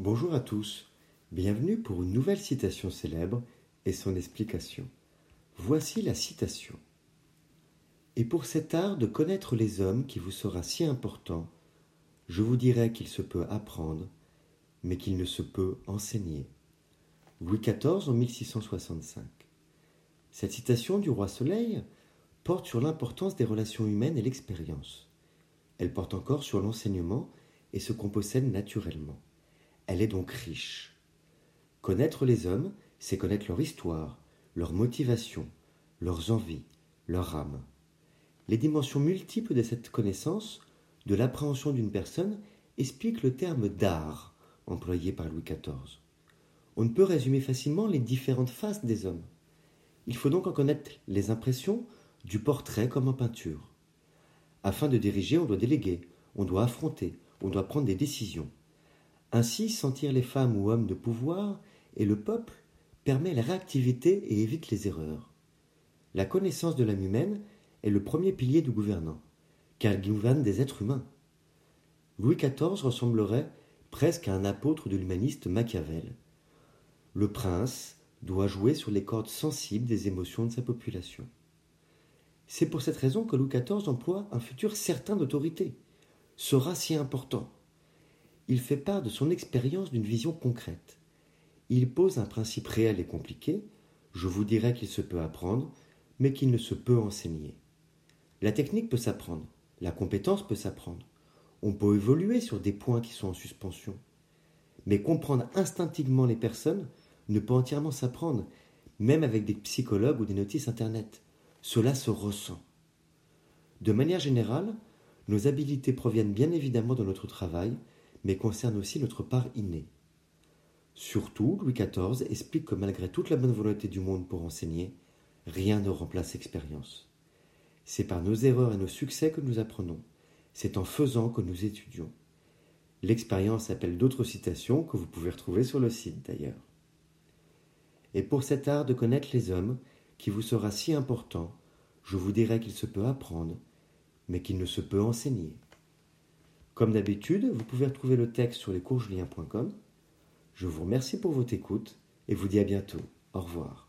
Bonjour à tous, bienvenue pour une nouvelle citation célèbre et son explication. Voici la citation. Et pour cet art de connaître les hommes qui vous sera si important, je vous dirai qu'il se peut apprendre, mais qu'il ne se peut enseigner. Louis XIV en 1665. Cette citation du roi Soleil porte sur l'importance des relations humaines et l'expérience. Elle porte encore sur l'enseignement et ce qu'on possède naturellement. Elle est donc riche. Connaître les hommes, c'est connaître leur histoire, leur motivation, leurs envies, leur âme. Les dimensions multiples de cette connaissance, de l'appréhension d'une personne, expliquent le terme d'art employé par Louis XIV. On ne peut résumer facilement les différentes faces des hommes. Il faut donc en connaître les impressions du portrait comme en peinture. Afin de diriger, on doit déléguer, on doit affronter, on doit prendre des décisions. Ainsi, sentir les femmes ou hommes de pouvoir et le peuple permet la réactivité et évite les erreurs. La connaissance de l'âme humaine est le premier pilier du gouvernant, car il gouverne des êtres humains. Louis XIV ressemblerait presque à un apôtre de l'humaniste Machiavel. Le prince doit jouer sur les cordes sensibles des émotions de sa population. C'est pour cette raison que Louis XIV emploie un futur certain d'autorité, sera si important il fait part de son expérience d'une vision concrète. Il pose un principe réel et compliqué, je vous dirais qu'il se peut apprendre, mais qu'il ne se peut enseigner. La technique peut s'apprendre, la compétence peut s'apprendre, on peut évoluer sur des points qui sont en suspension. Mais comprendre instinctivement les personnes ne peut entièrement s'apprendre, même avec des psychologues ou des notices Internet. Cela se ressent. De manière générale, nos habiletés proviennent bien évidemment de notre travail, mais concerne aussi notre part innée. Surtout, Louis XIV explique que malgré toute la bonne volonté du monde pour enseigner, rien ne remplace l'expérience. C'est par nos erreurs et nos succès que nous apprenons. C'est en faisant que nous étudions. L'expérience appelle d'autres citations que vous pouvez retrouver sur le site d'ailleurs. Et pour cet art de connaître les hommes, qui vous sera si important, je vous dirai qu'il se peut apprendre, mais qu'il ne se peut enseigner. Comme d'habitude, vous pouvez retrouver le texte sur lescoursjulien.com. Je vous remercie pour votre écoute et vous dis à bientôt. Au revoir.